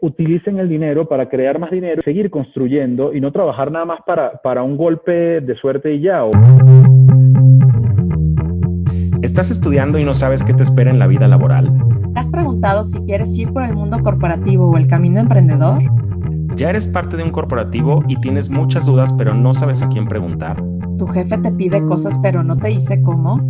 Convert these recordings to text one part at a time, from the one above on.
utilicen el dinero para crear más dinero, seguir construyendo y no trabajar nada más para, para un golpe de suerte y ya. ¿Estás estudiando y no sabes qué te espera en la vida laboral? ¿Te has preguntado si quieres ir por el mundo corporativo o el camino emprendedor? ¿Ya eres parte de un corporativo y tienes muchas dudas pero no sabes a quién preguntar? ¿Tu jefe te pide cosas pero no te dice cómo?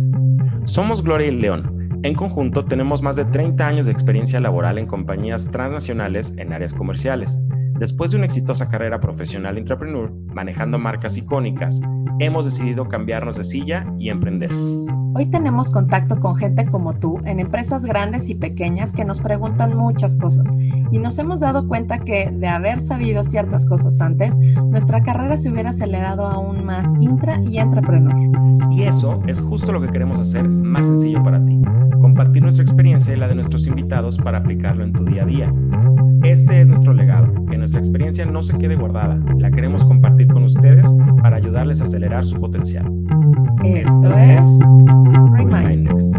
Somos Gloria y León en conjunto, tenemos más de 30 años de experiencia laboral en compañías transnacionales en áreas comerciales. Después de una exitosa carrera profesional entrepreneur, manejando marcas icónicas, hemos decidido cambiarnos de silla y emprender. Hoy tenemos contacto con gente como tú en empresas grandes y pequeñas que nos preguntan muchas cosas y nos hemos dado cuenta que de haber sabido ciertas cosas antes, nuestra carrera se hubiera acelerado aún más intra y entrepreneur. Y eso es justo lo que queremos hacer más sencillo para ti compartir nuestra experiencia y la de nuestros invitados para aplicarlo en tu día a día. Este es nuestro legado, que nuestra experiencia no se quede guardada, la queremos compartir con ustedes para ayudarles a acelerar su potencial. Esto es Remindex.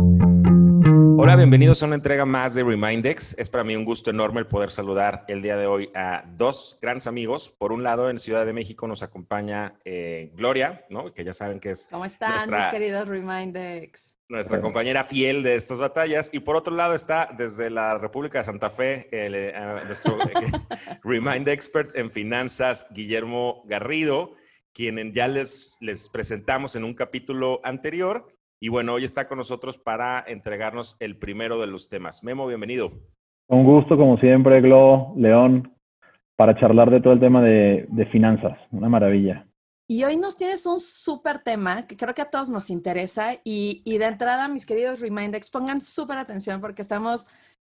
Hola, bienvenidos a una entrega más de Remindex. Es para mí un gusto enorme el poder saludar el día de hoy a dos grandes amigos. Por un lado, en Ciudad de México nos acompaña eh, Gloria, ¿no? que ya saben que es... ¿Cómo están mis queridos Remindex? nuestra compañera fiel de estas batallas. Y por otro lado está desde la República de Santa Fe eh, nuestro eh, Remind Expert en finanzas, Guillermo Garrido, quien ya les, les presentamos en un capítulo anterior. Y bueno, hoy está con nosotros para entregarnos el primero de los temas. Memo, bienvenido. Un gusto, como siempre, Glo, León, para charlar de todo el tema de, de finanzas. Una maravilla. Y hoy nos tienes un súper tema que creo que a todos nos interesa y, de entrada, mis queridos Remindex, pongan súper atención porque estamos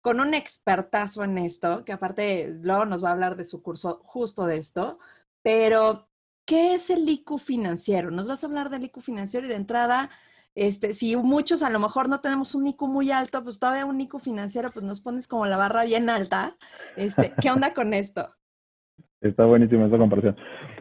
con un expertazo en esto, que aparte luego nos va a hablar de su curso justo de esto, pero ¿qué es el IQ financiero? Nos vas a hablar del IQ financiero y de entrada, este, si muchos a lo mejor no tenemos un IQ muy alto, pues todavía un IQ financiero, pues nos pones como la barra bien alta. Este, ¿Qué onda con esto? Está buenísima esa comparación.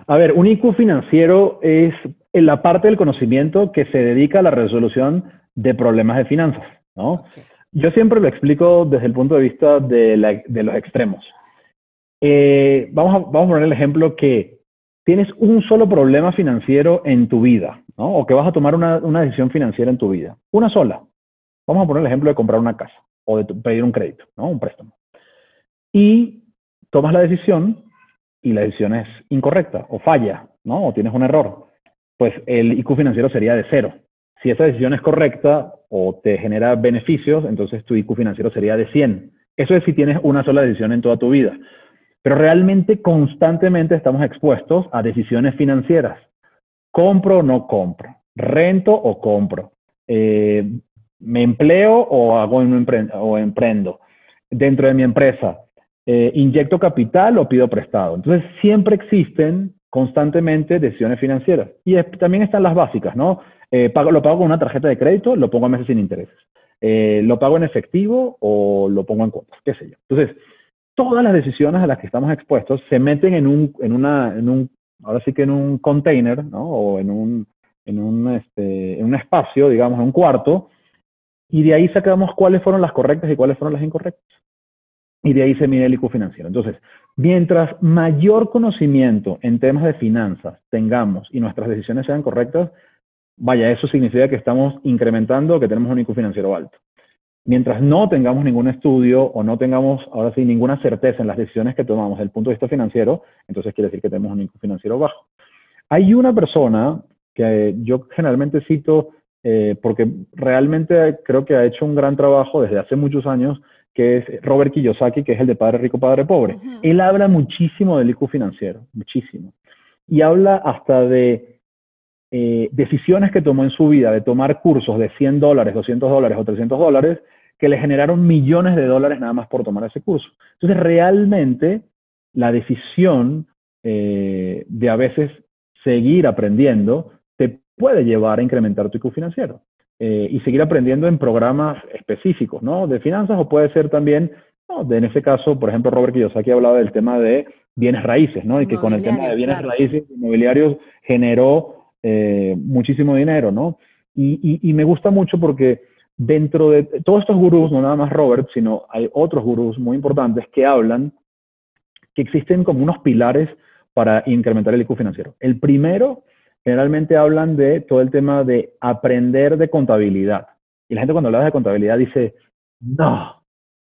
A ver, un IQ financiero es la parte del conocimiento que se dedica a la resolución de problemas de finanzas, ¿no? Yo siempre lo explico desde el punto de vista de, los extremos. Eh, vamos, a, vamos a poner el ejemplo que tienes un solo problema financiero en tu vida, ¿no? O que vas a tomar una, una decisión financiera en tu vida. Una sola. Vamos a poner el ejemplo de comprar una casa o de pedir un crédito, ¿no? Un préstamo. Y tomas la decisión y la decisión es incorrecta o falla, ¿no? O tienes un error, pues el IQ financiero sería de cero. Si esa decisión es correcta o te genera beneficios, entonces tu IQ financiero sería de 100. Eso es si tienes una sola decisión en toda tu vida. Pero realmente constantemente estamos expuestos a decisiones financieras. ¿Compro o no compro? ¿Rento o compro? Eh, ¿Me empleo o, hago o emprendo? Dentro de mi empresa, eh, inyecto capital o pido prestado. Entonces, siempre existen constantemente decisiones financieras. Y también están las básicas, ¿no? Eh, lo pago con una tarjeta de crédito, lo pongo a meses sin intereses. Lo pago en efectivo o lo pongo en cuotas, qué sé yo. Entonces, todas las decisiones a las que estamos expuestos se meten en un, en una, un ahora sí que en un container, ¿no? O en un, en un, este, en un espacio, digamos, en un cuarto, y de ahí sacamos cuáles fueron las correctas y cuáles fueron las incorrectas y de ahí se mide el IQ financiero. Entonces, mientras mayor conocimiento en temas de finanzas tengamos y nuestras decisiones sean correctas, vaya, eso significa que estamos incrementando, que tenemos un IQ financiero alto. Mientras no tengamos ningún estudio o no tengamos, ahora sí, ninguna certeza en las decisiones que tomamos desde el punto de vista financiero, entonces quiere decir que tenemos un IQ financiero bajo. Hay una persona que yo generalmente cito eh, porque realmente creo que ha hecho un gran trabajo desde hace muchos años que es Robert Kiyosaki, que es el de Padre Rico, Padre Pobre. Él habla muchísimo del IQ financiero, muchísimo. Y habla hasta de eh, decisiones que tomó en su vida, de tomar cursos de 100 dólares, 200 dólares o 300 dólares, que le generaron millones de dólares nada más por tomar ese curso. Entonces, realmente, la decisión eh, de a veces seguir aprendiendo te puede llevar a incrementar tu IQ financiero. Eh, y seguir aprendiendo en programas específicos, ¿no? De finanzas o puede ser también, de, en este caso, por ejemplo, Robert Kiyosaki hablaba del tema de bienes raíces, ¿no? Y que con el tema de bienes raíces inmobiliarios generó eh, muchísimo dinero, ¿no? Y, y, me gusta mucho porque dentro de todos estos gurús, no nada más Robert, sino hay otros gurús muy importantes que hablan que existen como unos pilares para incrementar el IQ financiero. El primero, generalmente hablan de todo el tema de aprender de contabilidad. Y la gente cuando habla de contabilidad dice, no,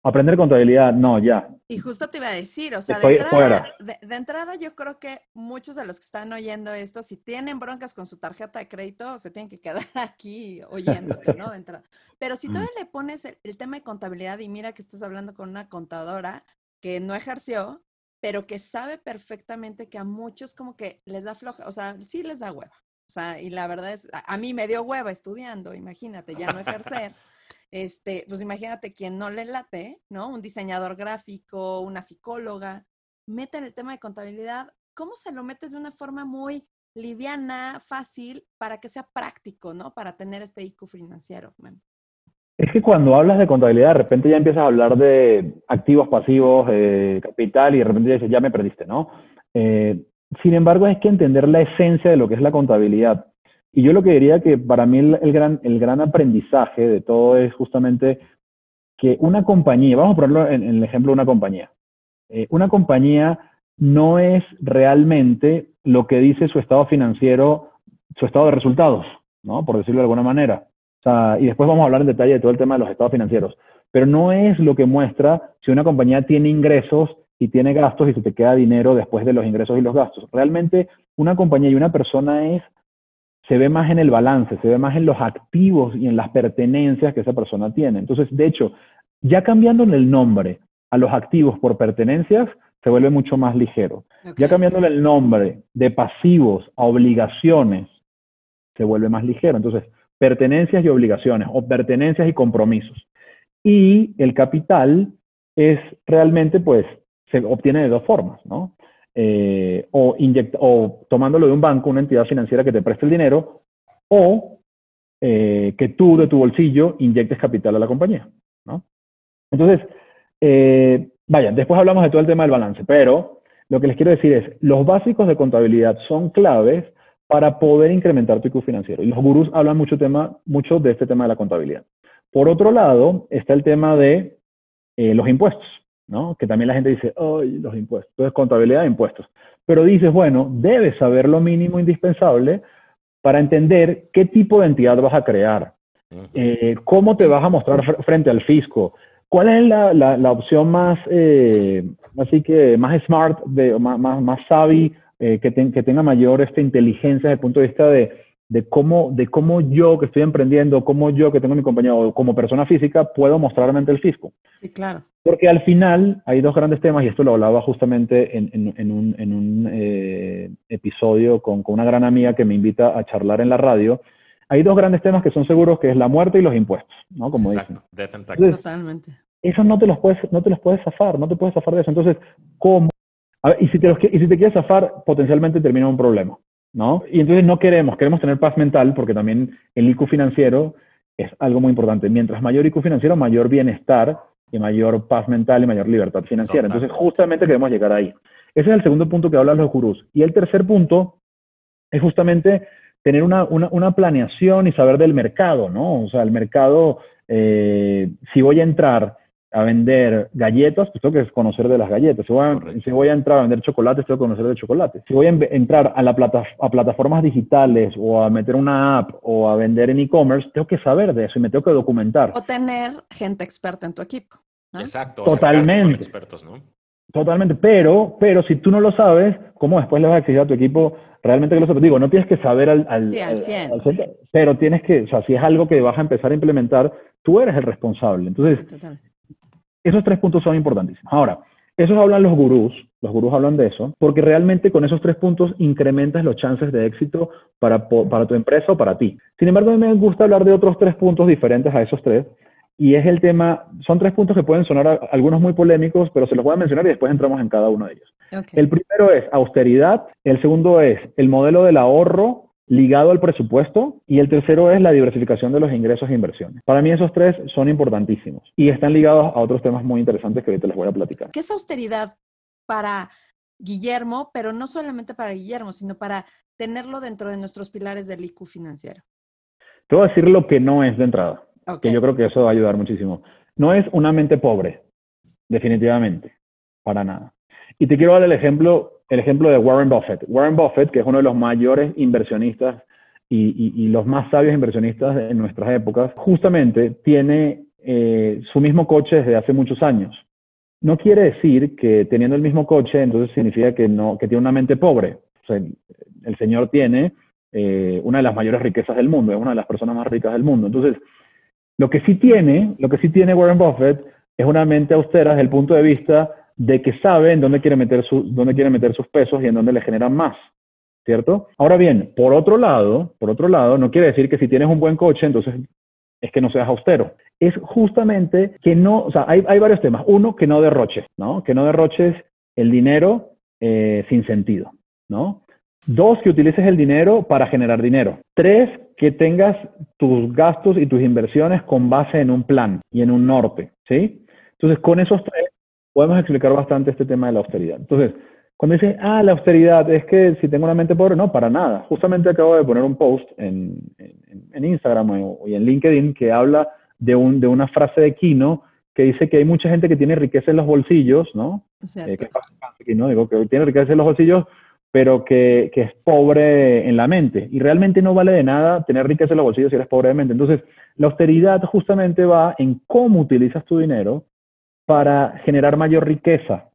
aprender contabilidad, no, ya. Y justo te iba a decir, o sea, de entrada, de, entrada, yo creo que muchos de los que están oyendo esto, si tienen broncas con su tarjeta de crédito, se tienen que quedar aquí oyéndote, ¿no? De entrada. Pero si todavía mm. le pones el, tema de contabilidad y mira que estás hablando con una contadora que no ejerció, pero que sabe perfectamente que a muchos como que les da floja, o sea, sí les da hueva. O sea, y la verdad es, a, mí me dio hueva estudiando, imagínate, ya no ejercer. Este, pues imagínate quien no le late, ¿no? Un diseñador gráfico, una psicóloga, mete el tema de contabilidad. ¿Cómo se lo metes de una forma muy liviana, fácil, para que sea práctico, ¿no? Para tener este IQ financiero. Es que cuando hablas de contabilidad, de repente ya empiezas a hablar de activos, pasivos, eh, capital, y de repente dices, ya me perdiste, ¿no? Eh, sin embargo, hay que entender la esencia de lo que es la contabilidad. Y yo lo que diría que para mí el, gran, el gran aprendizaje de todo es justamente que una compañía, vamos a ponerlo en, el ejemplo de una compañía, eh, una compañía no es realmente lo que dice su estado financiero, su estado de resultados, ¿no? Por decirlo de alguna manera. Y después vamos a hablar en detalle de todo el tema de los estados financieros. Pero no es lo que muestra si una compañía tiene ingresos y tiene gastos y se te queda dinero después de los ingresos y los gastos. Realmente una compañía y una persona es, se ve más en el balance, se ve más en los activos y en las pertenencias que esa persona tiene. Entonces, de hecho, ya cambiándole el nombre a los activos por pertenencias, se vuelve mucho más ligero. Ya cambiándole el nombre de pasivos a obligaciones, se vuelve más ligero. Entonces, pertenencias y obligaciones, o pertenencias y compromisos. Y el capital es realmente, pues, se obtiene de dos formas, ¿no? Eh, o, o tomándolo de un banco, una entidad financiera que te preste el dinero, o eh, que tú de tu bolsillo inyectes capital a la compañía, ¿no? Entonces, eh, vaya, después hablamos de todo el tema del balance, pero lo que les quiero decir es, los básicos de contabilidad son claves para poder incrementar tu IQ financiero. Y los gurús hablan mucho, tema, mucho de este tema de la contabilidad. Por otro lado, está el tema de los impuestos. ¿No? Que también la gente dice, ay, los impuestos. Entonces, contabilidad de impuestos. Pero dices, bueno, debes saber lo mínimo indispensable para entender qué tipo de entidad vas a crear, eh, cómo te vas a mostrar frente al fisco, cuál es la, la, opción más, eh, así que más smart, de, más, más, más savvy, eh, que, que, tenga mayor esta inteligencia desde el punto de vista de de cómo, de cómo yo que estoy emprendiendo, cómo yo que tengo mi compañía o como persona física puedo mostrarme ante el fisco. Sí, claro. Porque al final hay dos grandes temas, y esto lo hablaba justamente en, en, un, en un eh, episodio con, con, una gran amiga que me invita a charlar en la radio. Hay dos grandes temas que son seguros, que es la muerte y los impuestos, ¿no? Como Exacto, dicen. Totalmente. Eso no te los puedes, no te los puedes zafar, no te puedes zafar de eso. Entonces, ¿cómo? y, si te los, y si te quieres zafar, potencialmente termina un problema. ¿No? Y entonces no queremos, queremos tener paz mental porque también el IQ financiero es algo muy importante. Mientras mayor IQ financiero, mayor bienestar y mayor paz mental y mayor libertad financiera. Entonces justamente queremos llegar ahí. Ese es el segundo punto que hablan los gurús. Y el tercer punto es justamente tener una, planeación y saber del mercado, ¿no? O sea, el mercado, eh, si voy a entrar a vender galletas, pues tengo que conocer de las galletas. Si voy, a, entrar a vender chocolates, tengo que conocer de chocolate. Si voy a entrar a, la a plataformas digitales o a meter una app o a vender en e-commerce, tengo que saber de eso y me tengo que documentar. O tener gente experta en tu equipo. Exacto. Totalmente. Expertos, ¿no? Totalmente. Pero, pero si tú no lo sabes, ¿cómo después le vas a exigir a tu equipo realmente que lo sepa? Digo, no tienes que saber al, al, sí, al 100. pero tienes que, o sea, si es algo que vas a empezar a implementar, tú eres el responsable. Entonces, Total esos tres puntos son importantísimos. Ahora, esos hablan los gurús, los gurús hablan de eso, porque realmente con esos tres puntos incrementas los chances de éxito para, para tu empresa o para ti. Sin embargo, a mí me gusta hablar de otros tres puntos diferentes a esos tres, y es el tema, son tres puntos que pueden sonar algunos muy polémicos, pero se los voy a mencionar y después entramos en cada uno de ellos. El primero es austeridad, el segundo es el modelo del ahorro ligado al presupuesto y el tercero es la diversificación de los ingresos e inversiones. Para mí esos tres son importantísimos y están ligados a otros temas muy interesantes que ahorita les voy a platicar. ¿Qué es austeridad para Guillermo, pero no solamente para Guillermo, sino para tenerlo dentro de nuestros pilares del IQ financiero? Te voy a decir lo que no es de entrada, que yo creo que eso va a ayudar muchísimo. No es una mente pobre, definitivamente, para nada. Y te quiero dar el ejemplo, el ejemplo de Warren Buffett. Warren Buffett, que es uno de los mayores inversionistas y, los más sabios inversionistas en nuestras épocas, justamente tiene eh, su mismo coche desde hace muchos años. No quiere decir que teniendo el mismo coche, entonces significa que, no, que tiene una mente pobre. El, señor tiene eh, una de las mayores riquezas del mundo, es una de las personas más ricas del mundo. Entonces, lo que sí tiene, lo que sí tiene Warren Buffett es una mente austera desde el punto de vista de que sabe en dónde quiere meter, dónde quiere meter sus pesos y en dónde le generan más. ¿Cierto? Ahora bien, por otro lado, por otro lado, no quiere decir que si tienes un buen coche, entonces es que no seas austero. Es justamente que no, o sea, hay, varios temas. Uno, que no derroches, ¿no? Que no derroches el dinero eh, sin sentido, ¿no? Dos, que utilices el dinero para generar dinero. Tres, que tengas tus gastos y tus inversiones con base en un plan y en un norte, ¿sí? Entonces, con esos tres podemos explicar bastante este tema de la austeridad. Entonces, cuando dicen, ah, la austeridad es que si tengo una mente pobre, no, para nada. Justamente acabo de poner un post en, en, Instagram y en LinkedIn que habla de, un, de una frase de Kino que dice que hay mucha gente que tiene riqueza en los bolsillos, ¿no? Eh, que, ¿no? Digo, que tiene riqueza en los bolsillos, pero que, que, es pobre en la mente. Y realmente no vale de nada tener riqueza en los bolsillos si eres pobre de mente. Entonces, la austeridad justamente va en cómo utilizas tu dinero para generar mayor riqueza,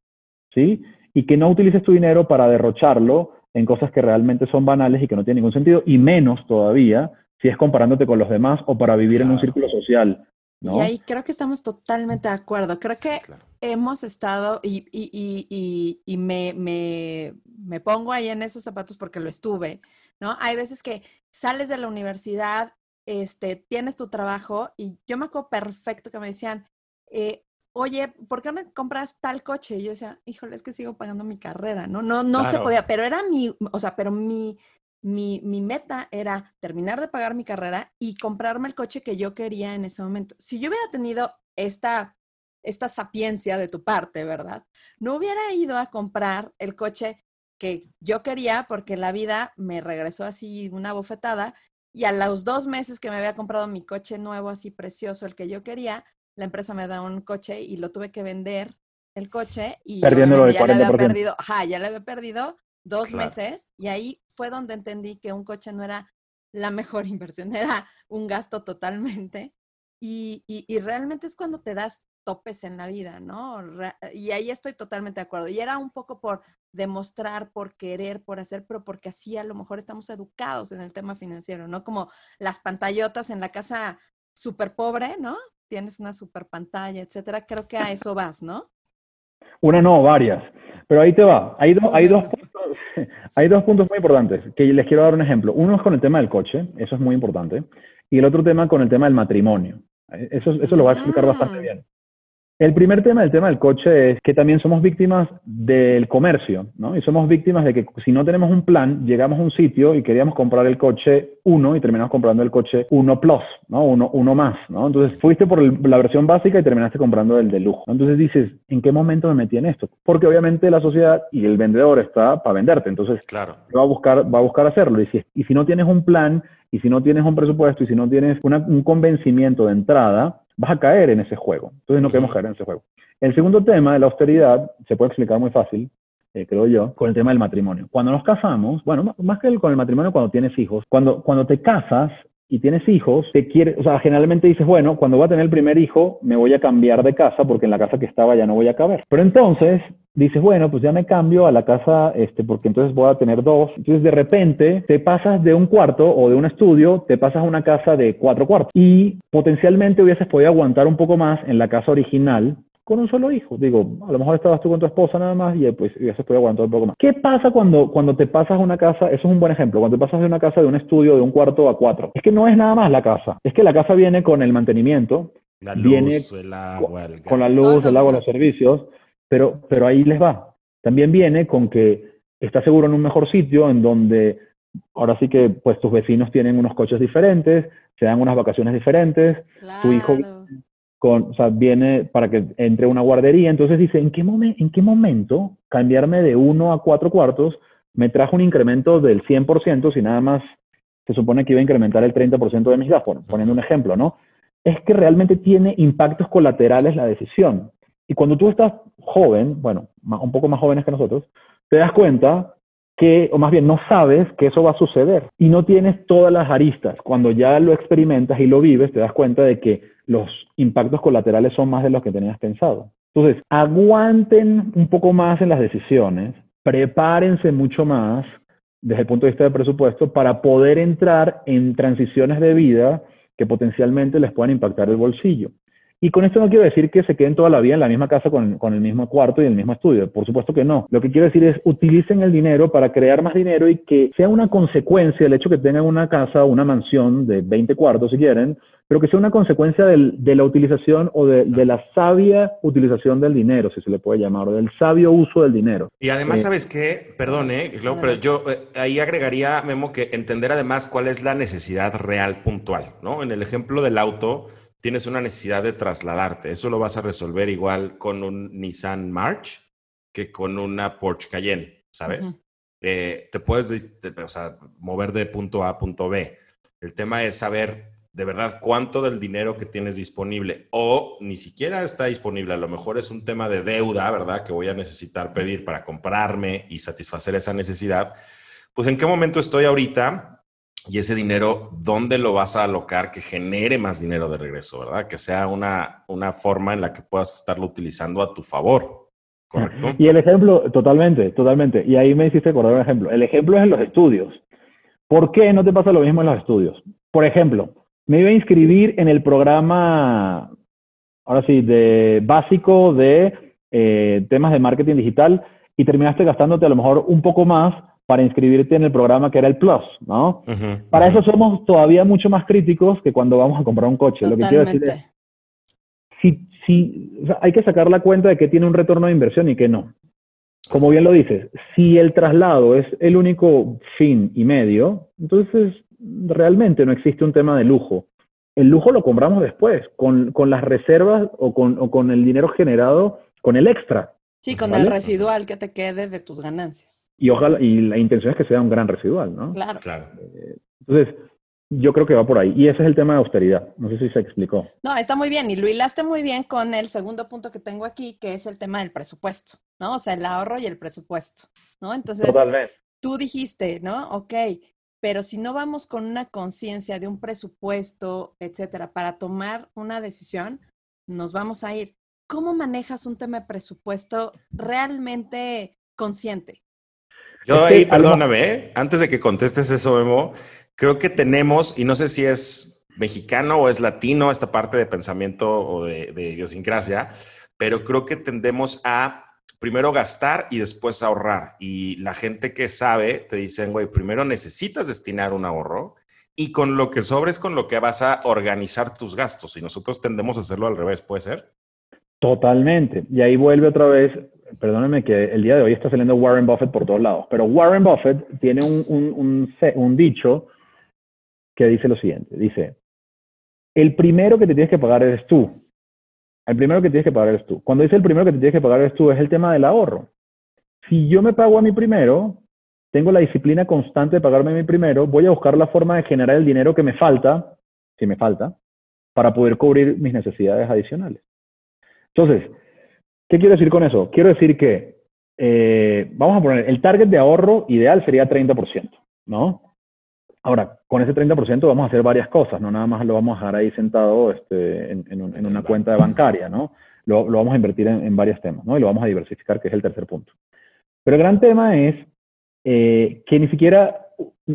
¿sí? Y que no utilices tu dinero para derrocharlo en cosas que realmente son banales y que no tienen ningún sentido, y menos todavía si es comparándote con los demás o para vivir en un círculo social. ¿no? Y ahí creo que estamos totalmente de acuerdo. Creo que hemos estado, y, y, y, y me, me, me, pongo ahí en esos zapatos porque lo estuve, ¿no? Hay veces que sales de la universidad, este, tienes tu trabajo, y yo me acuerdo perfecto que me decían, eh, oye, ¿por qué no compras tal coche? Y yo decía, híjole, es que sigo pagando mi carrera, ¿no? No, no se podía, pero era mi, o sea, pero mi, mi, mi, meta era terminar de pagar mi carrera y comprarme el coche que yo quería en ese momento. Si yo hubiera tenido esta, esta sapiencia de tu parte, ¿verdad? No hubiera ido a comprar el coche que yo quería porque la vida me regresó así una bofetada y a los dos meses que me había comprado mi coche nuevo, así precioso, el que yo quería, la empresa me da un coche y lo tuve que vender el coche y ya le había perdido, ajá, ya le había perdido dos meses y ahí fue donde entendí que un coche no era la mejor inversión, era un gasto totalmente. Y, y, realmente es cuando te das topes en la vida, ¿no? Y ahí estoy totalmente de acuerdo. Y era un poco por demostrar, por querer, por hacer, pero porque así a lo mejor estamos educados en el tema financiero, ¿no? Como las pantallotas en la casa súper pobre, ¿no? Tienes una super pantalla, etcétera. Creo que a eso vas, ¿no? Una no, varias. Pero ahí te va. Hay, hay, dos puntos, hay dos puntos muy importantes que les quiero dar un ejemplo. Uno es con el tema del coche, eso es muy importante. Y el otro tema con el tema del matrimonio. Eso, eso lo va a explicar bastante ah. bien. El primer tema, el tema del coche, es que también somos víctimas del comercio, ¿no? Y somos víctimas de que si no tenemos un plan, llegamos a un sitio y queríamos comprar el coche 1 y terminamos comprando el coche 1 Plus, ¿no? Uno, uno más, ¿no? Entonces fuiste por la versión básica y terminaste comprando el de lujo. Entonces dices, ¿en qué momento me metí en esto? Porque obviamente la sociedad y el vendedor está para venderte, entonces claro. va, a buscar, va a buscar hacerlo. Y si, y si no tienes un plan, y si no tienes un presupuesto, y si no tienes un convencimiento de entrada, vas a caer en ese juego. Entonces no queremos caer en ese juego. El segundo tema de la austeridad se puede explicar muy fácil, eh, creo yo, con el tema del matrimonio. Cuando nos casamos, bueno, más que con el matrimonio cuando tienes hijos, cuando, cuando te casas y tienes hijos, te quiere, o sea, generalmente dices, bueno, cuando voy a tener el primer hijo, me voy a cambiar de casa porque en la casa que estaba ya no voy a caber. Pero entonces dices, bueno, pues ya me cambio a la casa, este, porque entonces voy a tener dos. Entonces de repente te pasas de un cuarto o de un estudio, te pasas a una casa de cuatro cuartos y potencialmente hubieses podido aguantar un poco más en la casa original con un solo hijo. Digo, a lo mejor estabas tú con tu esposa nada más y pues ya se puede aguantar un poco más. ¿Qué pasa cuando, cuando te pasas a una casa? Eso es un buen ejemplo. Cuando te pasas de una casa de un estudio de un cuarto a cuatro. Es que no es nada más la casa. Es que la casa viene con el mantenimiento. La luz, viene el agua, el Con la luz, el agua, los servicios. Pero, pero ahí les va. También viene con que estás seguro en un mejor sitio en donde ahora sí que pues tus vecinos tienen unos coches diferentes, se dan unas vacaciones diferentes, tu hijo con, o sea, viene para que entre una guardería, entonces dice, ¿en qué, ¿en qué momento cambiarme de uno a cuatro cuartos me trajo un incremento del 100% si nada más se supone que iba a incrementar el 30% de mis gastos? Poniendo un ejemplo, ¿no? Es que realmente tiene impactos colaterales la decisión. Y cuando tú estás joven, bueno, un poco más jóvenes que nosotros, te das cuenta que, o más bien no sabes que eso va a suceder y no tienes todas las aristas. Cuando ya lo experimentas y lo vives, te das cuenta de que los impactos colaterales son más de los que tenías pensado. Entonces, aguanten un poco más en las decisiones, prepárense mucho más desde el punto de vista del presupuesto para poder entrar en transiciones de vida que potencialmente les puedan impactar el bolsillo. Y con esto no quiero decir que se queden toda la vida en la misma casa con, el mismo cuarto y el mismo estudio. Por supuesto que no. Lo que quiero decir es utilicen el dinero para crear más dinero y que sea una consecuencia el hecho que tengan una casa o una mansión de 20 cuartos si quieren, pero que sea una consecuencia de la utilización o de, la sabia utilización del dinero, si se le puede llamar, o del sabio uso del dinero. Y además, eh, ¿sabes qué? Perdón, ¿eh? pero yo eh, ahí agregaría, Memo, que entender además cuál es la necesidad real puntual, ¿no? En el ejemplo del auto tienes una necesidad de trasladarte. Eso lo vas a resolver igual con un Nissan March que con una Porsche Cayenne, ¿sabes? Eh, te puedes mover de punto A a punto B. El tema es saber de verdad cuánto del dinero que tienes disponible o ni siquiera está disponible. A lo mejor es un tema de deuda, ¿verdad? Que voy a necesitar pedir para comprarme y satisfacer esa necesidad. Pues en qué momento estoy ahorita y ese dinero, ¿dónde lo vas a alocar que genere más dinero de regreso, verdad? Que sea una, una forma en la que puedas estarlo utilizando a tu favor, ¿correcto? Y el ejemplo, totalmente, totalmente. Y ahí me hiciste acordar un ejemplo. El ejemplo es en los estudios. ¿Por qué no te pasa lo mismo en los estudios? Por ejemplo, me iba a inscribir en el programa, ahora sí, de básico de eh, temas de marketing digital y terminaste gastándote a lo mejor un poco más para inscribirte en el programa que era el Plus, ¿no? para eso somos todavía mucho más críticos que cuando vamos a comprar un coche. Lo que quiero decir es, si, si, hay que sacar la cuenta de que tiene un retorno de inversión y que no. Como bien lo dices, si el traslado es el único fin y medio, entonces realmente no existe un tema de lujo. El lujo lo compramos después, con, con las reservas o con, o con el dinero generado, con el extra. Sí, con el residual que te quede de tus ganancias. Y ojalá, y la intención es que sea un gran residual, ¿no? Claro. claro. Eh, entonces, yo creo que va por ahí. Y ese es el tema de austeridad. No sé si se explicó. No, está muy bien. Y lo hilaste muy bien con el segundo punto que tengo aquí, que es el tema del presupuesto, ¿no? O sea, el ahorro y el presupuesto, ¿no? Entonces, Totalmente. tú dijiste, ¿no? Ok, pero si no vamos con una conciencia de un presupuesto, etcétera, para tomar una decisión, nos vamos a ir. ¿Cómo manejas un tema de presupuesto realmente consciente? Yo ahí, perdóname, ¿eh? antes de que contestes eso, Memo, creo que tenemos, y no sé si es mexicano o es latino esta parte de pensamiento o de, idiosincrasia, pero creo que tendemos a primero gastar y después ahorrar. Y la gente que sabe te dicen, güey, primero necesitas destinar un ahorro y con lo que sobres con lo que vas a organizar tus gastos. Y nosotros tendemos a hacerlo al revés, ¿puede ser? Totalmente. Y ahí vuelve otra vez perdónenme que el día de hoy está saliendo Warren Buffett por todos lados, pero Warren Buffett tiene un, dicho que dice lo siguiente, dice, el primero que te tienes que pagar eres tú. El primero que tienes que pagar eres tú. Cuando dice el primero que te tienes que pagar eres tú, es el tema del ahorro. Si yo me pago a mí primero, tengo la disciplina constante de pagarme a mí primero, voy a buscar la forma de generar el dinero que me falta, si me falta, para poder cubrir mis necesidades adicionales. Entonces, ¿Qué quiero decir con eso? Quiero decir que, eh, vamos a poner, el target de ahorro ideal sería 30%, ¿no? Ahora, con ese 30% vamos a hacer varias cosas, no nada más lo vamos a dejar ahí sentado este, en, una cuenta bancaria, ¿no? Lo, vamos a invertir en, varios temas, ¿no? Y lo vamos a diversificar, que es el tercer punto. Pero el gran tema es eh, que ni siquiera,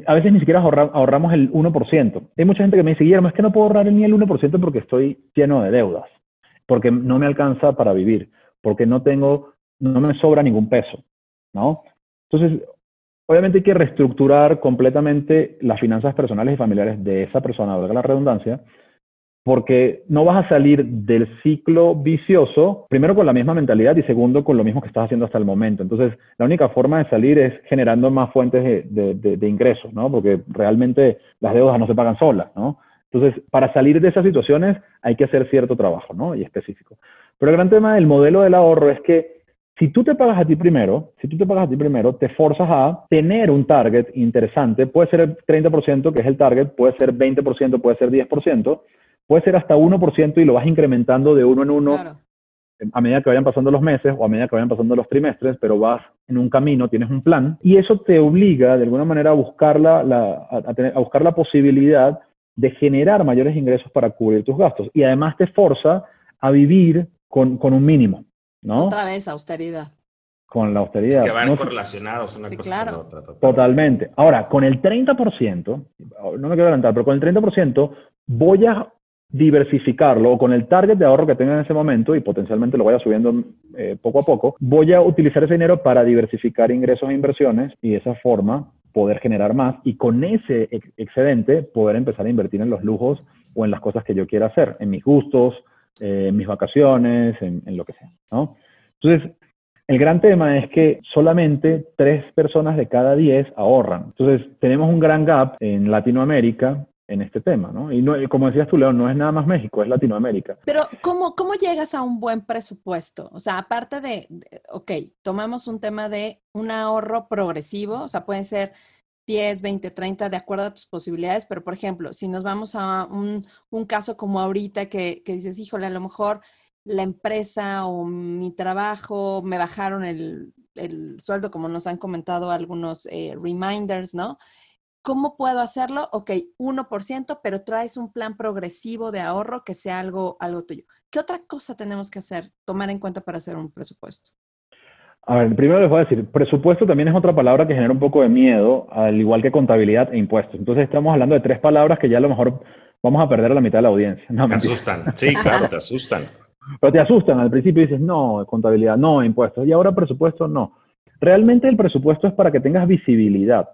a veces ni siquiera ahorramos el 1%. Hay mucha gente que me dice, Guillermo, es que no puedo ahorrar ni el 1% porque estoy lleno de deudas, porque no me alcanza para vivir porque no tengo, no me sobra ningún peso, ¿no? Entonces, obviamente hay que reestructurar completamente las finanzas personales y familiares de esa persona, valga la redundancia, porque no vas a salir del ciclo vicioso, primero con la misma mentalidad y segundo con lo mismo que estás haciendo hasta el momento. Entonces, la única forma de salir es generando más fuentes de, de ingresos, ¿no? Porque realmente las deudas no se pagan solas, ¿no? Entonces, para salir de esas situaciones hay que hacer cierto trabajo, ¿no? Y específico. Pero el gran tema del modelo del ahorro es que si tú te pagas a ti primero, si tú te pagas a ti primero, te forzas a tener un target interesante. Puede ser el 30%, que es el target, puede ser 20%, puede ser 10%, puede ser hasta 1% y lo vas incrementando de uno en uno a medida que vayan pasando los meses o a medida que vayan pasando los trimestres, pero vas en un camino, tienes un plan, y eso te obliga de alguna manera a buscar la, a, buscar la posibilidad de generar mayores ingresos para cubrir tus gastos. Y además te forza a vivir con, con un mínimo, ¿no? Otra vez, austeridad. Con la austeridad. Es que van correlacionados una cosa con otra. Totalmente. Ahora, con el 30%, no me quiero adelantar, pero con el 30% voy a diversificarlo o con el target de ahorro que tenga en ese momento y potencialmente lo vaya subiendo eh, poco a poco, voy a utilizar ese dinero para diversificar ingresos e inversiones y de esa forma poder generar más y con ese excedente poder empezar a invertir en los lujos o en las cosas que yo quiera hacer, en mis gustos, eh, en mis vacaciones, en, lo que sea. Entonces, el gran tema es que solamente tres personas de cada diez ahorran. Entonces, tenemos un gran gap en Latinoamérica en este tema, ¿no? Y no, como decías tú, León, no es nada más México, es Latinoamérica. Pero, ¿cómo, cómo llegas a un buen presupuesto? O sea, aparte de, ok, tomamos un tema de un ahorro progresivo, o sea, pueden ser 10, 20, 30, de acuerdo a tus posibilidades, pero por ejemplo, si nos vamos a un, un caso como ahorita que, que, dices, híjole, a lo mejor la empresa o mi trabajo me bajaron el, el sueldo, como nos han comentado algunos eh, reminders, ¿no? ¿Cómo puedo hacerlo? Ok, 1%, pero traes un plan progresivo de ahorro que sea algo, algo tuyo. ¿Qué otra cosa tenemos que hacer, tomar en cuenta para hacer un presupuesto? A ver, primero les voy a decir, presupuesto también es otra palabra que genera un poco de miedo, al igual que contabilidad e impuestos. Entonces estamos hablando de tres palabras que ya a lo mejor vamos a perder a la mitad de la audiencia. No, te asustan, sí, claro, te asustan. Pero te asustan, al principio dices, no, contabilidad, no, impuestos, y ahora presupuesto, no. Realmente el presupuesto es para que tengas visibilidad.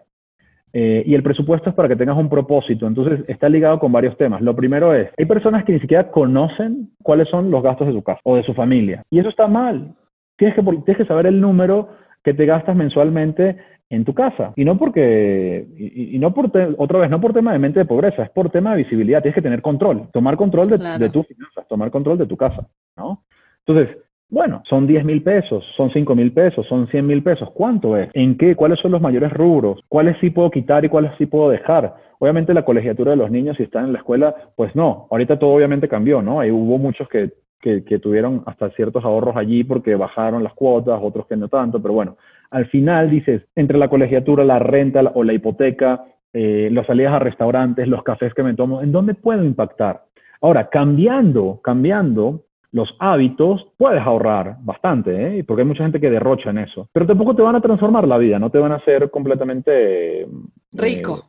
Eh, y el presupuesto es para que tengas un propósito. Entonces, está ligado con varios temas. Lo primero es, hay personas que ni siquiera conocen cuáles son los gastos de su casa o de su familia. Y eso está mal. Tienes que, tienes que saber el número que te gastas mensualmente en tu casa. Y no porque, y, no por, otra vez, no por tema de mente de pobreza, es por tema de visibilidad. Tienes que tener control, tomar control de, de tus finanzas, tomar control de tu casa, ¿no? Entonces, bueno, son 10 mil pesos, son 5 mil pesos, son 100 mil pesos. ¿Cuánto es? ¿En qué? ¿Cuáles son los mayores rubros? ¿Cuáles sí puedo quitar y cuáles sí puedo dejar? Obviamente la colegiatura de los niños, si están en la escuela, pues no. Ahorita todo obviamente cambió, ¿no? Ahí hubo muchos que, que, tuvieron hasta ciertos ahorros allí porque bajaron las cuotas, otros que no tanto, pero bueno, al final dices, entre la colegiatura, la renta o la hipoteca, eh, las salidas a restaurantes, los cafés que me tomo, ¿en dónde puedo impactar? Ahora, cambiando, cambiando los hábitos, puedes ahorrar bastante, ¿eh? porque hay mucha gente que derrocha en eso. Pero tampoco te van a transformar la vida, no te van a hacer completamente... Eh, rico.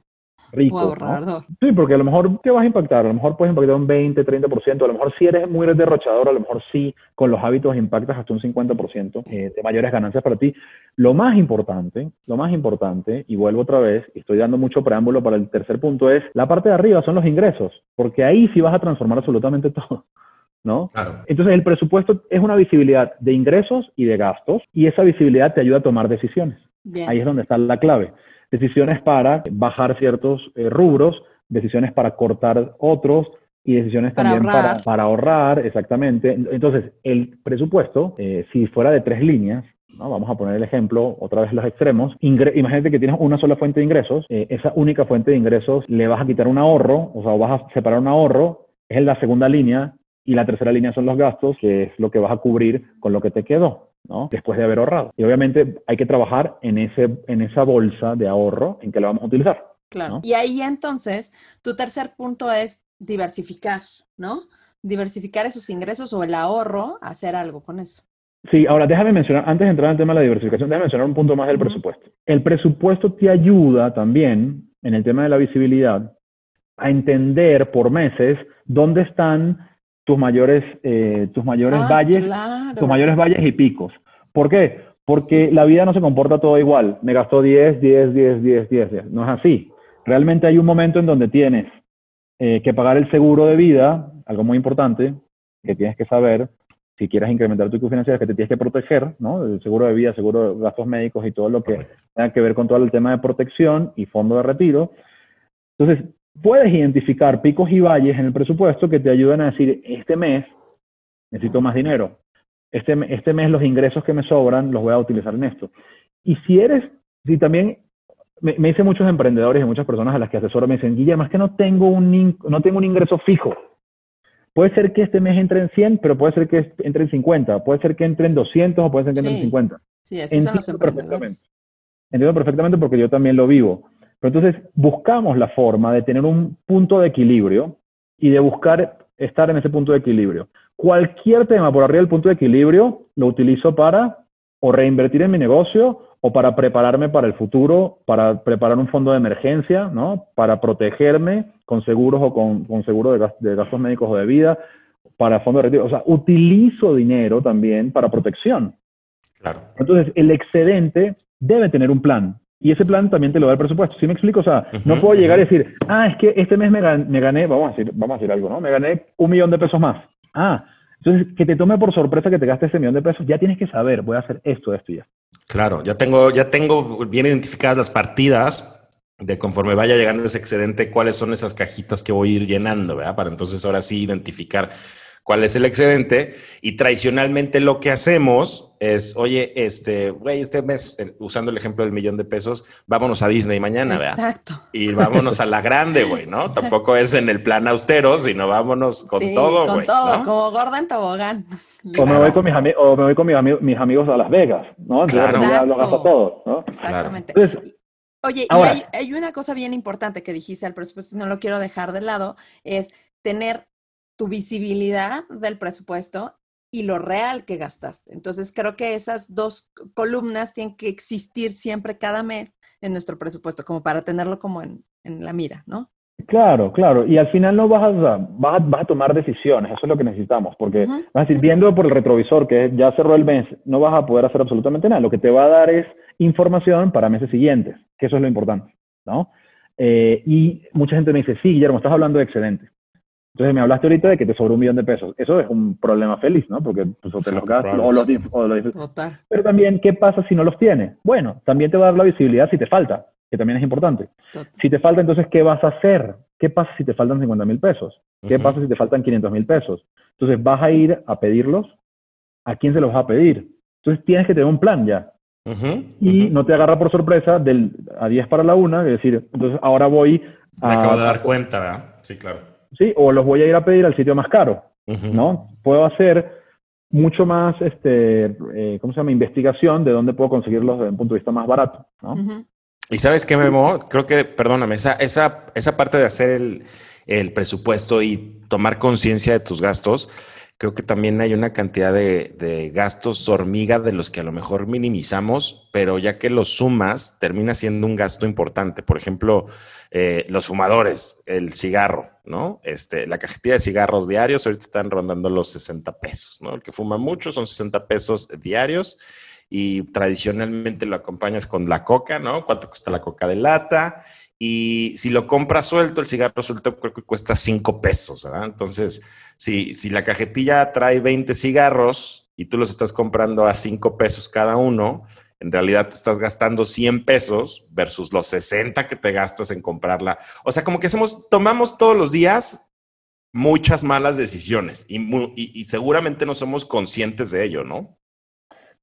rico. ahorrador. Sí, porque a lo mejor te vas a impactar, a lo mejor puedes impactar un 20, 30%, a lo mejor si eres muy derrochador, a lo mejor sí, con los hábitos impactas hasta un 50% eh, de mayores ganancias para ti. Lo más importante, lo más importante, y vuelvo otra vez, y estoy dando mucho preámbulo para el tercer punto, es la parte de arriba son los ingresos, porque ahí sí vas a transformar absolutamente todo. ¿No? Entonces el presupuesto es una visibilidad de ingresos y de gastos y esa visibilidad te ayuda a tomar decisiones. Ahí es donde está la clave. Decisiones para bajar ciertos eh, rubros, decisiones para cortar otros y decisiones también para, ahorrar, exactamente. Entonces el presupuesto, eh, si fuera de tres líneas, ¿no? Vamos a poner el ejemplo, otra vez los extremos. Imagínate que tienes una sola fuente de ingresos, eh, esa única fuente de ingresos le vas a quitar un ahorro, o sea, vas a separar un ahorro, es en la segunda línea, y la tercera línea son los gastos, que es lo que vas a cubrir con lo que te quedó, ¿no? Después de haber ahorrado. Y obviamente hay que trabajar en, ese, en esa bolsa de ahorro en que la vamos a utilizar. Claro. Y ahí entonces, tu tercer punto es diversificar, ¿no? Diversificar esos ingresos o el ahorro, hacer algo con eso. Sí, ahora déjame mencionar, antes de entrar en el tema de la diversificación, déjame mencionar un punto más del presupuesto. El presupuesto te ayuda también en el tema de la visibilidad a entender por meses dónde están tus mayores, eh, tus mayores ah, valles, tus mayores valles y picos. ¿Por qué? Porque la vida no se comporta todo igual. Me gastó 10, 10, 10, 10, 10. No es así. Realmente hay un momento en donde tienes eh, que pagar el seguro de vida, algo muy importante que tienes que saber si quieres incrementar tu financiera, que te tienes que proteger, ¿no? El seguro de vida, seguro de gastos médicos y todo lo que tenga que ver con todo el tema de protección y fondo de retiro. Entonces, puedes identificar picos y valles en el presupuesto que te ayuden a decir, este mes necesito más dinero, este, este mes los ingresos que me sobran los voy a utilizar en esto. Y si eres, si también, me, dicen muchos emprendedores y muchas personas a las que asesoro, me dicen, Guillermo, es que no tengo un, no tengo un ingreso fijo. puede ser que este mes entre en 100, pero puede ser que entre en 50, puede ser que entre en 200 o puede ser que entre en 50. Sí, así son los perfectamente. Entiendo perfectamente porque yo también lo vivo. Pero entonces buscamos la forma de tener un punto de equilibrio y de buscar estar en ese punto de equilibrio. Cualquier tema por arriba del punto de equilibrio lo utilizo para o reinvertir en mi negocio o para prepararme para el futuro, para preparar un fondo de emergencia, ¿no? Para protegerme con seguros o con, con seguro de, de, gastos médicos o de vida, para fondo de retiro. O sea, utilizo dinero también para protección. Claro. Entonces, el excedente debe tener un plan. Y ese plan también te lo da el presupuesto. ¿Sí me explico? O sea, no puedo llegar y decir, ah, es que este mes me gané, me gané, vamos a decir, vamos a decir algo, ¿no? Me gané un millón de pesos más. Ah, entonces, que te tome por sorpresa que te gastes ese millón de pesos, ya tienes que saber, voy a hacer esto, esto y esto. Claro, ya tengo, ya tengo bien identificadas las partidas de conforme vaya llegando ese excedente, cuáles son esas cajitas que voy a ir llenando, ¿verdad? Para entonces ahora sí identificar cuál es el excedente. Y tradicionalmente lo que hacemos es, oye, este, güey, este mes, usando el ejemplo del millón de pesos, vámonos a Disney mañana, ¿verdad? Exacto. Y vámonos a la grande, güey, ¿no? Tampoco es en el plan austero, sino vámonos con todo, Con todo, como gorda en tobogán. O me voy con mis, o me voy con mis, amigos a Las Vegas, ¿no? Entonces claro. lo gasto todo, ¿no? Exactamente. Oye, y hay, hay, una cosa bien importante que dijiste al presupuesto, no lo quiero dejar de lado, es tener tu visibilidad del presupuesto y lo real que gastaste. Entonces, creo que esas dos columnas tienen que existir siempre cada mes en nuestro presupuesto, como para tenerlo como en, la mira, ¿no? Claro, claro. Y al final no vas a, vas a, tomar decisiones, eso es lo que necesitamos, porque vas a decir, viendo por el retrovisor que ya cerró el mes, no vas a poder hacer absolutamente nada. Lo que te va a dar es información para meses siguientes, que eso es lo importante, ¿no? Eh, y mucha gente me dice, sí, Guillermo, estás hablando de excedente. Entonces me hablaste ahorita de que te sobró un millón de pesos. Eso es un problema feliz, ¿no? Porque pues, o te los gastas o los, o Pero también, ¿qué pasa si no los tienes? Bueno, también te va a dar la visibilidad si te falta, que también es importante. Si te falta, entonces, ¿qué vas a hacer? ¿Qué pasa si te faltan 50 mil pesos? ¿Qué pasa si te faltan 500 mil pesos? Entonces, ¿vas a ir a pedirlos? ¿A quién se los vas a pedir? Entonces, tienes que tener un plan ya. y no te agarra por sorpresa del a 10 para la una, es decir, entonces ahora voy a... Me acabo de dar cuenta, ¿verdad? Sí, claro. ¿Sí? O los voy a ir a pedir al sitio más caro, ¿no? Puedo hacer mucho más, este, eh, ¿cómo se llama? Investigación de dónde puedo conseguirlos desde un punto de vista más barato, ¿no? Y sabes qué, Memo, creo que, perdóname, esa, esa, esa parte de hacer el, el presupuesto y tomar conciencia de tus gastos, creo que también hay una cantidad de, de, gastos hormiga de los que a lo mejor minimizamos, pero ya que los sumas, termina siendo un gasto importante. Por ejemplo, eh, los fumadores, el cigarro, ¿no? Este, la cajetilla de cigarros diarios ahorita están rondando los 60 pesos, ¿no? El que fuma mucho son 60 pesos diarios y tradicionalmente lo acompañas con la coca, ¿no? ¿Cuánto cuesta la coca de lata? Y si lo compras suelto, el cigarro suelto creo que cuesta 5 pesos, ¿verdad? Entonces, si, si la cajetilla trae 20 cigarros y tú los estás comprando a 5 pesos cada uno, en realidad te estás gastando 100 pesos versus los 60 que te gastas en comprarla. O sea, como que hacemos, tomamos todos los días muchas malas decisiones y, seguramente no somos conscientes de ello, ¿no?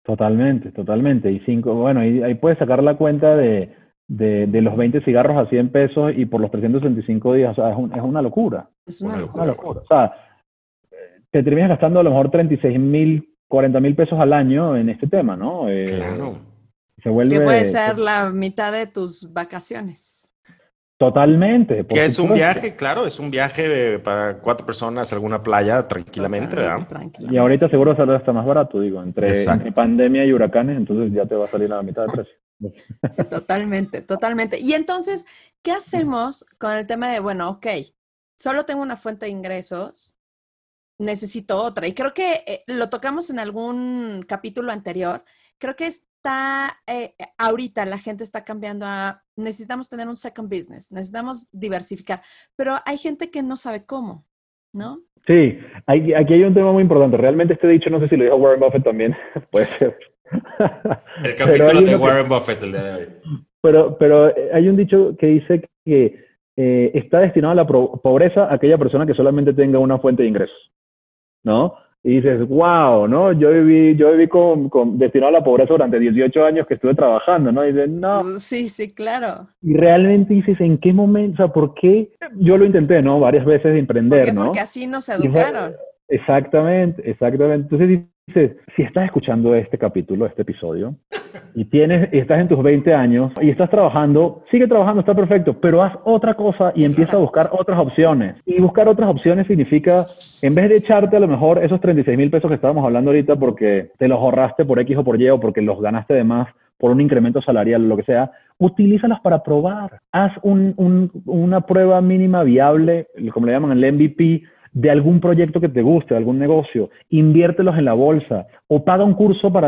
Totalmente, totalmente. Y cinco, bueno, y ahí puedes sacar la cuenta de, de, los 20 cigarros a 100 pesos y por los 365 días, o sea, es, una locura. Es una, locura. O sea, te terminas gastando a lo mejor 36 mil, 40 mil pesos al año en este tema, ¿no? Eh, claro. Se vuelve, que puede ser la mitad de tus vacaciones. Totalmente. Que es un viaje, claro, es un viaje para cuatro personas a alguna playa tranquilamente, ¿verdad? Y ahorita seguro sale hasta más barato, digo, entre, pandemia y huracanes, entonces ya te va a salir a la mitad de precio. Totalmente, totalmente. Y entonces, ¿qué hacemos con el tema de, bueno, ok, solo tengo una fuente de ingresos, necesito otra? Y creo que eh, lo tocamos en algún capítulo anterior. Creo que es está, eh, ahorita la gente está cambiando a, necesitamos tener un second business, necesitamos diversificar, pero hay gente que no sabe cómo, ¿no? Sí, aquí hay un tema muy importante. Realmente este dicho, no sé si lo dijo Warren Buffett también, puede ser. El capítulo de Warren Buffett el día de hoy. Pero, pero hay un dicho que dice que eh, está destinado a la pobreza aquella persona que solamente tenga una fuente de ingresos, ¿no? y dices, wow, ¿no? Yo viví, yo viví con, con, destinado a la pobreza durante 18 años que estuve trabajando, ¿no? Y dices, no. Sí, sí, claro. Y realmente dices, ¿en qué momento? O sea, ¿por qué? Yo lo intenté, ¿no? Varias veces de emprender, ¿no? Porque así nos educaron. Exactamente, exactamente. Entonces dices, si estás escuchando este capítulo, este episodio, y tienes, estás en tus 20 años y estás trabajando, sigue trabajando, está perfecto, pero haz otra cosa y empieza a buscar otras opciones. Y buscar otras opciones significa, en vez de echarte a lo mejor esos 36 mil pesos que estábamos hablando ahorita porque te los ahorraste por X o por Y o porque los ganaste de más por un incremento salarial o lo que sea, utilízalas para probar. Haz una prueba mínima viable, como le llaman el MVP, de algún proyecto que te guste, algún negocio, inviértelos en la bolsa o paga un curso para,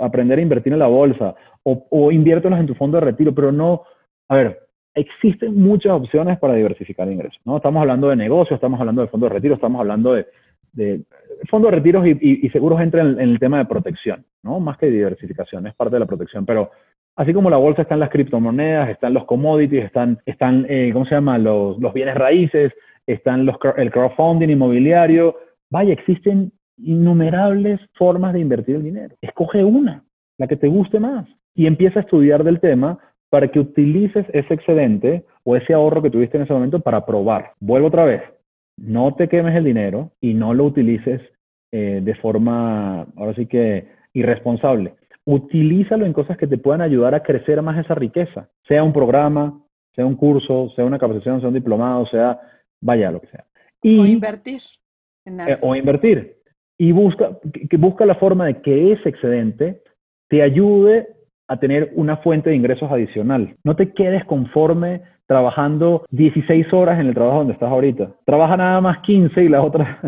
aprender a invertir en la bolsa o, inviértelos en tu fondo de retiro, pero no, a ver, existen muchas opciones para diversificar ingresos, ¿no? Estamos hablando de negocios, estamos hablando de fondos de retiro, estamos hablando de, de de retiros y, seguros entran en, el tema de protección, ¿no? Más que diversificación, es parte de la protección, pero así como la bolsa están las criptomonedas, están los commodities, están, están eh, ¿cómo se llama? Los bienes raíces, están los, el crowdfunding inmobiliario. Vaya, existen innumerables formas de invertir el dinero. Escoge una, la que te guste más, y empieza a estudiar del tema para que utilices ese excedente o ese ahorro que tuviste en ese momento para probar. Vuelvo otra vez, no te quemes el dinero y no lo utilices eh, de forma, ahora sí que, irresponsable. Utilízalo en cosas que te puedan ayudar a crecer más esa riqueza, sea un programa, sea un curso, sea una capacitación, sea un diplomado, sea vaya lo que sea. Y, o invertir. Eh, o invertir. Y busca, que busca la forma de que ese excedente te ayude a tener una fuente de ingresos adicional. No te quedes conforme trabajando 16 horas en el trabajo donde estás ahorita. Trabaja nada más 15 y las otras,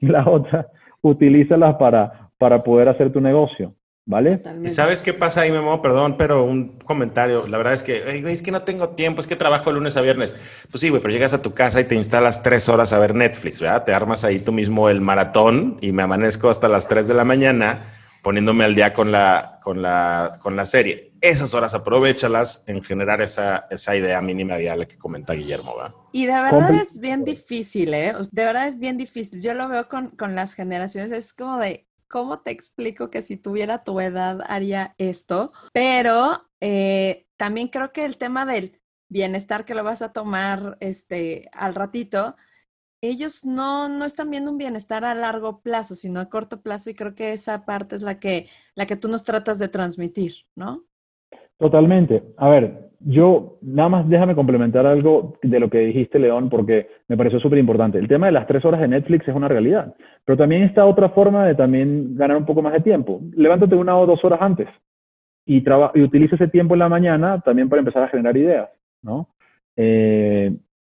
las otras utilízalas para, para poder hacer tu negocio. ¿Vale? ¿Y sabes qué pasa ahí, Memo? Perdón, pero un comentario. La verdad es que, es que no tengo tiempo, es que trabajo de lunes a viernes. Pues sí, güey, pero llegas a tu casa y te instalas tres horas a ver Netflix, ¿verdad? Te armas ahí tú mismo el maratón y me amanezco hasta las 3 de la mañana poniéndome al día con la, con la, con la serie. Esas horas aprovechalas en generar esa, esa idea mínima la que comenta Guillermo, ¿verdad? Y de verdad es bien difícil, ¿eh? De verdad es bien difícil. Yo lo veo con, con las generaciones, es como de, ¿cómo te explico que si tuviera tu edad haría esto? Pero eh, también creo que el tema del bienestar que lo vas a tomar este, al ratito, ellos no, no están viendo un bienestar a largo plazo, sino a corto plazo y creo que esa parte es la que, la que tú nos tratas de transmitir, ¿no? Totalmente. A ver, yo nada más déjame complementar algo de lo que dijiste, León, porque me pareció súper importante. El tema de las tres horas de Netflix es una realidad, pero también está otra forma de también ganar un poco más de tiempo. Levántate una o dos horas antes y, y utiliza ese tiempo en la mañana también para empezar a generar ideas, ¿no? Eh,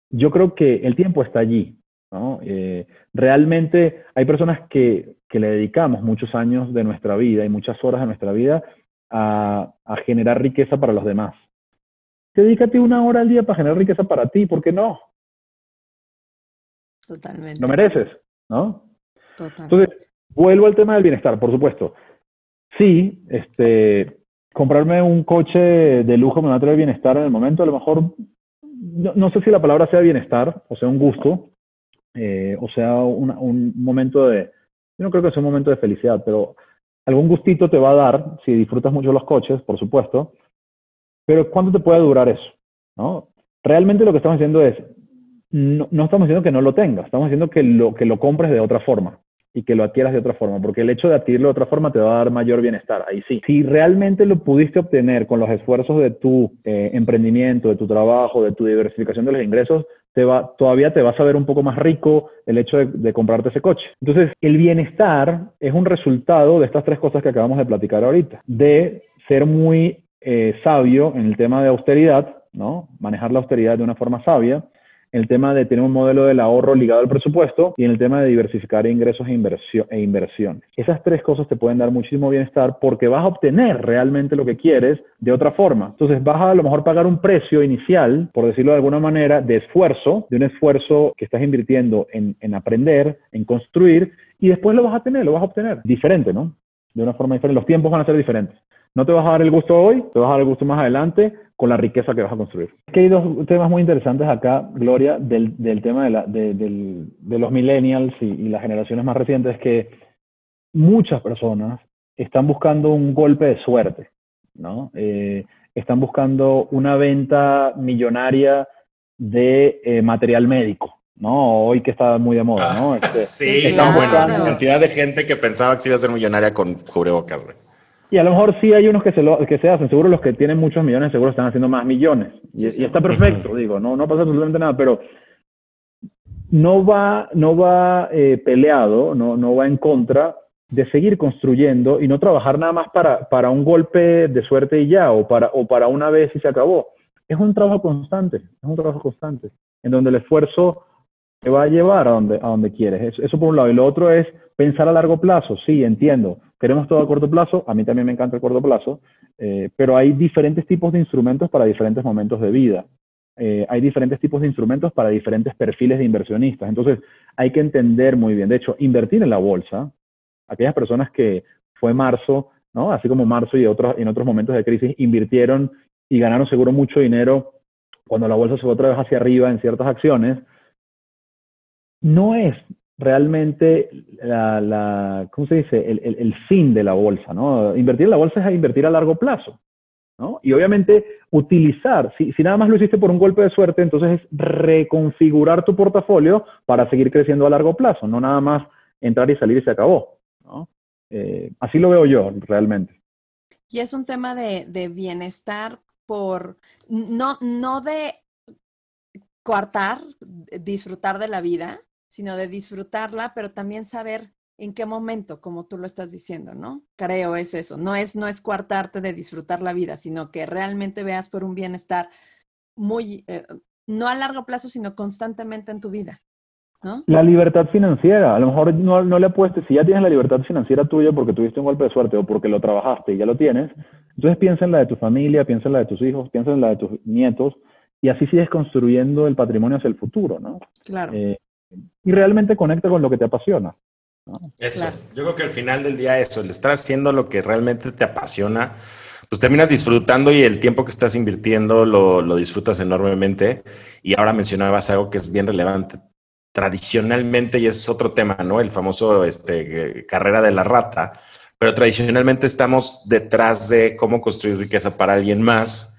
yo creo que el tiempo está allí, ¿no? Eh, realmente hay personas que, que le dedicamos muchos años de nuestra vida y muchas horas de nuestra vida a, generar riqueza para los demás. Dedícate una hora al día para generar riqueza para ti, ¿por qué no? Totalmente. Lo mereces, ¿no? Totalmente. Entonces, vuelvo al tema del bienestar, por supuesto. Sí, este, comprarme un coche de lujo me va a traer bienestar en el momento, a lo mejor, no, sé si la palabra sea bienestar, o sea, un gusto, eh, o sea, un momento de, yo no creo que sea un momento de felicidad, pero algún gustito te va a dar si disfrutas mucho los coches, por supuesto, pero ¿cuánto te puede durar eso? ¿no? Realmente lo que estamos diciendo es, no, estamos diciendo que no lo tengas, estamos diciendo que lo, que lo compres de otra forma y que lo adquieras de otra forma, porque el hecho de adquirirlo de otra forma te va a dar mayor bienestar, ahí sí. Si realmente lo pudiste obtener con los esfuerzos de tu eh, emprendimiento, de tu trabajo, de tu diversificación de los ingresos, te va, todavía te vas a ver un poco más rico el hecho de, comprarte ese coche. Entonces, el bienestar es un resultado de estas tres cosas que acabamos de platicar ahorita, de ser muy eh, sabio en el tema de austeridad, ¿no? Manejar la austeridad de una forma sabia, el tema de tener un modelo del ahorro ligado al presupuesto y en el tema de diversificar ingresos e, inversión, e inversiones. Esas tres cosas te pueden dar muchísimo bienestar porque vas a obtener realmente lo que quieres de otra forma. Entonces vas a a lo mejor pagar un precio inicial, por decirlo de alguna manera, de esfuerzo, de un esfuerzo que estás invirtiendo en, en aprender, en construir, y después lo vas a tener, lo vas a obtener diferente, ¿no? De una forma diferente. Los tiempos van a ser diferentes. No te vas a dar el gusto hoy, te vas a dar el gusto más adelante con la riqueza que vas a construir. Es que hay dos temas muy interesantes acá, Gloria, del, tema de, la, de, los millennials y, y, las generaciones más recientes, que muchas personas están buscando un golpe de suerte, ¿no? Eh, están buscando una venta millonaria de eh, material médico, ¿no? Hoy que está muy de moda, ¿no? Ah, este, sí, claro. cantidad de gente que pensaba que se iba a ser millonaria con cubrebocas, güey. Y a lo mejor sí hay unos que se, lo, que se hacen, seguro los que tienen muchos millones, seguro están haciendo más millones. Y, está perfecto, digo, no, no pasa absolutamente nada, pero no va, no va eh, peleado, no, no va en contra de seguir construyendo y no trabajar nada más para, para un golpe de suerte y ya, o para, o para una vez y se acabó. Es un trabajo constante, es un trabajo constante, en donde el esfuerzo te va a llevar a donde, a donde quieres. Eso, por un lado. Y lo otro es pensar a largo plazo. Sí, entiendo. Queremos todo a corto plazo. A mí también me encanta el corto plazo. Eh, pero hay diferentes tipos de instrumentos para diferentes momentos de vida. Eh, hay diferentes tipos de instrumentos para diferentes perfiles de inversionistas. Entonces, hay que entender muy bien. De hecho, invertir en la bolsa, aquellas personas que fue marzo, ¿no? Así como marzo y otros, en otros momentos de crisis, invirtieron y ganaron seguro mucho dinero cuando la bolsa se fue otra vez hacia arriba en ciertas acciones, no es realmente la, ¿cómo se dice? El, fin de la bolsa, ¿no? Invertir en la bolsa es invertir a largo plazo, ¿no? Y obviamente utilizar, si, si nada más lo hiciste por un golpe de suerte, entonces es reconfigurar tu portafolio para seguir creciendo a largo plazo, no nada más entrar y salir y se acabó, ¿no? Eh, así lo veo yo realmente. Y es un tema de, bienestar por, no, no de coartar, disfrutar de la vida, sino de disfrutarla, pero también saber en qué momento, como tú lo estás diciendo, ¿no? Creo es eso, no es, no es coartarte de disfrutar la vida, sino que realmente veas por un bienestar muy, eh, no a largo plazo, sino constantemente en tu vida. ¿No? La libertad financiera, a lo mejor no, no le apuestes, si ya tienes la libertad financiera tuya porque tuviste un golpe de suerte o porque lo trabajaste y ya lo tienes, entonces piensa en la de tu familia, piensa en la de tus hijos, piensa en la de tus nietos y así sigues construyendo el patrimonio hacia el futuro, ¿no? Claro. Eh, y realmente conecta con lo que te apasiona. Eso, yo creo que al final del día eso, el estar haciendo lo que realmente te apasiona, pues terminas disfrutando y el tiempo que estás invirtiendo lo, lo disfrutas enormemente. Y ahora mencionabas algo que es bien relevante. Tradicionalmente, y ese es otro tema, ¿no? El famoso este, carrera de la rata, pero tradicionalmente estamos detrás de cómo construir riqueza para alguien más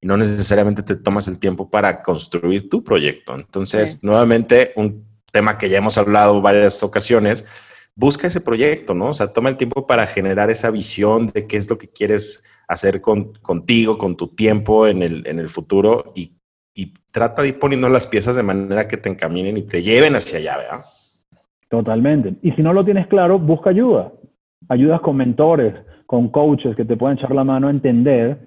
y no necesariamente te tomas el tiempo para construir tu proyecto. Entonces, nuevamente, un tema que ya hemos hablado varias ocasiones, busca ese proyecto, ¿no? O sea, toma el tiempo para generar esa visión de qué es lo que quieres hacer con, contigo, con tu tiempo en el, en el futuro y, trata de ir poniendo las piezas de manera que te encaminen y te lleven hacia allá, ¿verdad? Totalmente. Y si no lo tienes claro, busca ayuda. Ayudas con mentores, con coaches que te pueden echar la mano a entender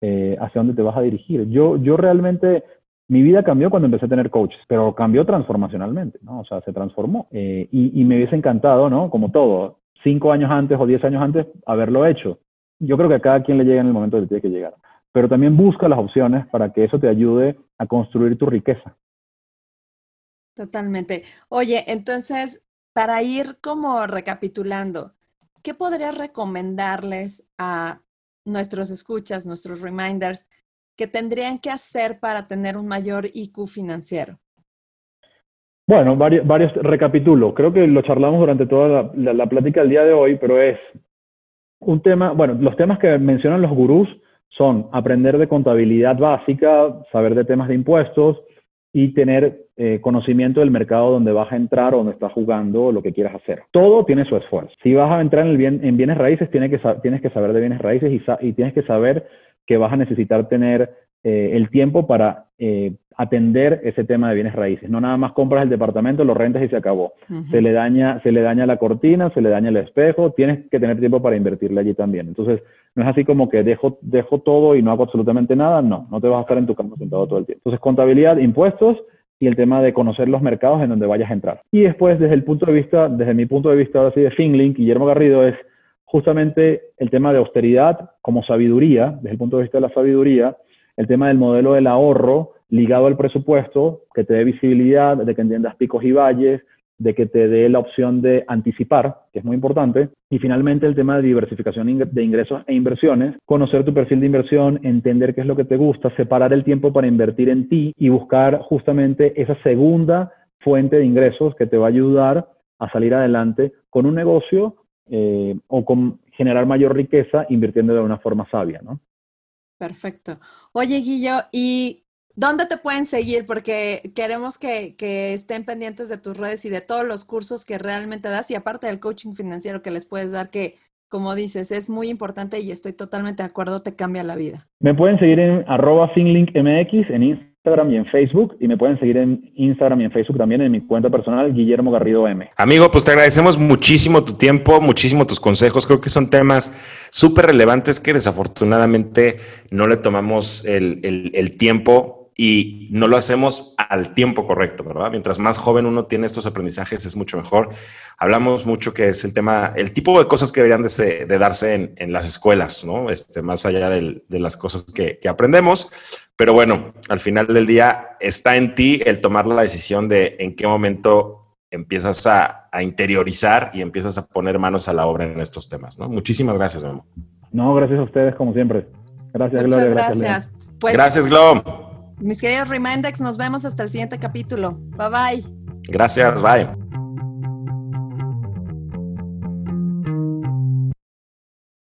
eh, hacia dónde te vas a dirigir. Yo, yo realmente mi vida cambió cuando empecé a tener coaches, pero cambió transformacionalmente, ¿no? O sea, se transformó. Eh, y, me hubiese encantado, ¿no? Como todo, cinco años antes o diez años antes, haberlo hecho. Yo creo que a cada quien le llega en el momento que tiene que llegar. Pero también busca las opciones para que eso te ayude a construir tu riqueza. Totalmente. Oye, entonces, para ir como recapitulando, ¿qué podrías recomendarles a nuestros escuchas, nuestros reminders, que tendrían que hacer para tener un mayor IQ financiero? Bueno, varios, varios recapitulo. Creo que lo charlamos durante toda la, plática del día de hoy, pero es un tema, bueno, los temas que mencionan los gurús son aprender de contabilidad básica, saber de temas de impuestos y tener eh, conocimiento del mercado donde vas a entrar o donde estás jugando o lo que quieras hacer. Todo tiene su esfuerzo. Si vas a entrar en, el bien, en bienes raíces, tienes que, saber de bienes raíces y tienes que saber que vas a necesitar tener eh, el tiempo para eh, atender ese tema de bienes raíces. No nada más compras el departamento, lo rentas y se acabó. se, le daña, se le daña la cortina, se le daña el espejo, tienes que tener tiempo para invertirle allí también. Entonces, no es así como que dejo, dejo todo y no hago absolutamente nada, no, no te vas a estar en tu campo sentado todo el tiempo. Entonces, contabilidad, impuestos y el tema de conocer los mercados en donde vayas a entrar. Y después, desde el punto de vista, desde mi punto de vista ahora sí de Finlink, Guillermo Garrido es justamente el tema de austeridad como sabiduría, desde el punto de vista de la sabiduría, el tema del modelo del ahorro ligado al presupuesto, que te dé visibilidad, de que entiendas picos y valles, de que te dé la opción de anticipar, que es muy importante. Y finalmente el tema de diversificación de ingresos e inversiones, conocer tu perfil de inversión, entender qué es lo que te gusta, separar el tiempo para invertir en ti y buscar justamente esa segunda fuente de ingresos que te va a ayudar a salir adelante con un negocio eh, o con generar mayor riqueza invirtiendo de una forma sabia, ¿no? Perfecto. Oye, Guillo, ¿y ¿Dónde te pueden seguir? Porque queremos que, estén pendientes de tus redes y de todos los cursos que realmente das y aparte del coaching financiero que les puedes dar, que como dices, es muy importante y estoy totalmente de acuerdo, te cambia la vida. Me pueden seguir en arroba finlinkmx en Instagram y en Facebook y me pueden seguir en Instagram y en Facebook también en mi cuenta personal, Guillermo Garrido M. Amigo, pues te agradecemos muchísimo tu tiempo, muchísimo tus consejos. Creo que son temas súper relevantes que desafortunadamente no le tomamos el, el tiempo y no lo hacemos al tiempo correcto, ¿verdad? Mientras más joven uno tiene estos aprendizajes es mucho mejor. Hablamos mucho que es el tema, el tipo de cosas que deberían de, darse en, las escuelas, ¿no? Este, más allá de las cosas que, aprendemos. Pero bueno, al final del día está en ti el tomar la decisión de en qué momento empiezas a, interiorizar y empiezas a poner manos a la obra en estos temas, ¿no? Muchísimas gracias, Memo. No, gracias a ustedes como siempre. Gracias, Gloria. Gracias. Gracias, pues, gracias Glo. Mis queridos Remindex, nos vemos hasta el siguiente capítulo. Bye bye. Gracias, bye.